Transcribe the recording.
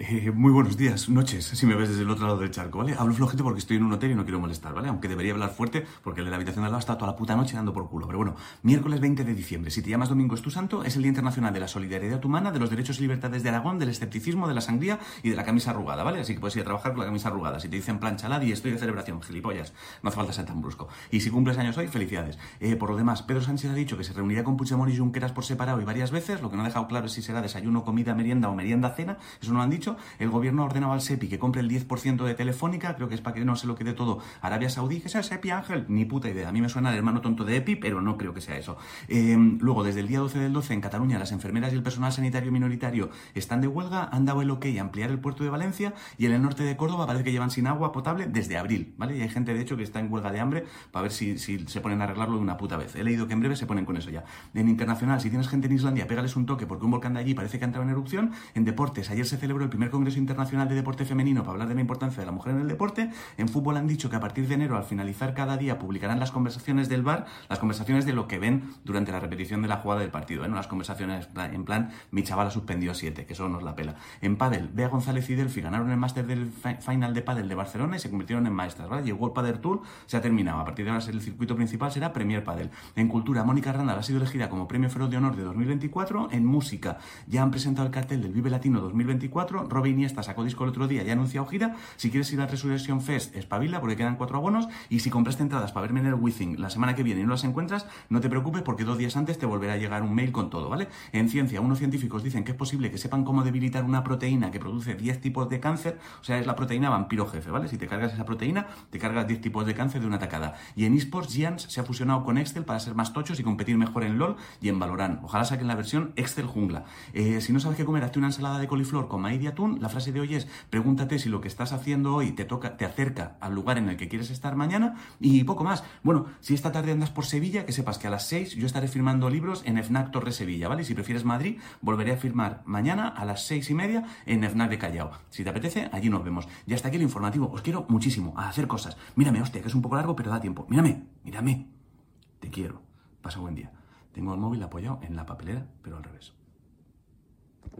Eh, muy buenos días, noches, si me ves desde el otro lado del charco, ¿vale? Hablo flojito porque estoy en un hotel y no quiero molestar, ¿vale? Aunque debería hablar fuerte porque el de la habitación de al lado está toda la puta noche dando por culo. Pero bueno, miércoles 20 de diciembre, si te llamas Domingo es tu santo, es el Día Internacional de la Solidaridad Humana, de los Derechos y Libertades de Aragón, del escepticismo, de la sangría y de la camisa arrugada, ¿vale? Así que puedes ir a trabajar con la camisa arrugada. Si te dicen planchalad y estoy de celebración, gilipollas, no hace falta ser tan brusco. Y si cumples años hoy, felicidades. Eh, por lo demás, Pedro Sánchez ha dicho que se reunirá con Puigdemont y Junqueras por separado y varias veces, lo que no ha dejado claro es si será desayuno, comida, merienda o merienda, cena, eso no lo han dicho. El gobierno ordenado al SEPI que compre el 10% de Telefónica, creo que es para que no se lo quede todo Arabia Saudí, que sea SEPI Ángel, ni puta idea. A mí me suena el hermano tonto de EPI, pero no creo que sea eso. Em, luego, desde el día 12 del 12, en Cataluña, las enfermeras y el personal sanitario minoritario están de huelga, han dado el ok a ampliar el puerto de Valencia y en el norte de Córdoba parece que llevan sin agua potable desde abril, ¿vale? Y hay gente, de hecho, que está en huelga de hambre para ver si, si se ponen a arreglarlo de una puta vez. He leído que en breve se ponen con eso ya. En internacional, si tienes gente en Islandia, pégales un toque porque un volcán de allí parece que ha entrado en erupción. En deportes, ayer se celebró el primer Congreso Internacional de Deporte Femenino para hablar de la importancia de la mujer en el deporte. En fútbol han dicho que a partir de enero, al finalizar cada día, publicarán las conversaciones del bar, las conversaciones de lo que ven durante la repetición de la jugada del partido. ¿eh? No las conversaciones en plan, mi chavala suspendió 7, que eso nos la pela. En pádel, Bea González y Delphi ganaron el máster del final de pádel de Barcelona y se convirtieron en maestras. ¿vale? Llegó el Padel Tour, se ha terminado. A partir de ahora el circuito principal será Premier Padel. En cultura, Mónica Randall ha sido elegida como Premio Feroz de Honor de 2024. En música, ya han presentado el cartel del Vive Latino 2024. Robin Iniesta sacó disco el otro día y ha anunciado gira. Si quieres ir a Resurrection Fest, espabila porque quedan cuatro abonos. Y si compraste entradas para verme en el Withing la semana que viene y no las encuentras, no te preocupes porque dos días antes te volverá a llegar un mail con todo, ¿vale? En ciencia, unos científicos dicen que es posible que sepan cómo debilitar una proteína que produce 10 tipos de cáncer. O sea, es la proteína vampiro jefe, ¿vale? Si te cargas esa proteína, te cargas 10 tipos de cáncer de una tacada. Y en esports, Giants se ha fusionado con Excel para ser más tochos y competir mejor en LOL y en Valorant. Ojalá saquen la versión Excel jungla. Eh, si no sabes qué comer, hazte una ensalada de coliflor con maíz La frase de hoy es, pregúntate si lo que estás haciendo hoy te toca, te acerca al lugar en el que quieres estar mañana y poco más. Bueno, si esta tarde andas por Sevilla, que sepas que a las 6 yo estaré firmando libros en FNAC Torre Sevilla, ¿vale? Si prefieres Madrid, volveré a firmar mañana a las 6 y media en FNAC de Callao. Si te apetece, allí nos vemos. Y hasta aquí el informativo. Os quiero muchísimo a hacer cosas. Mírame, hostia, que es un poco largo, pero da tiempo. Mírame, mírame. Te quiero. Pasa buen día. Tengo el móvil apoyado en la papelera, pero al revés.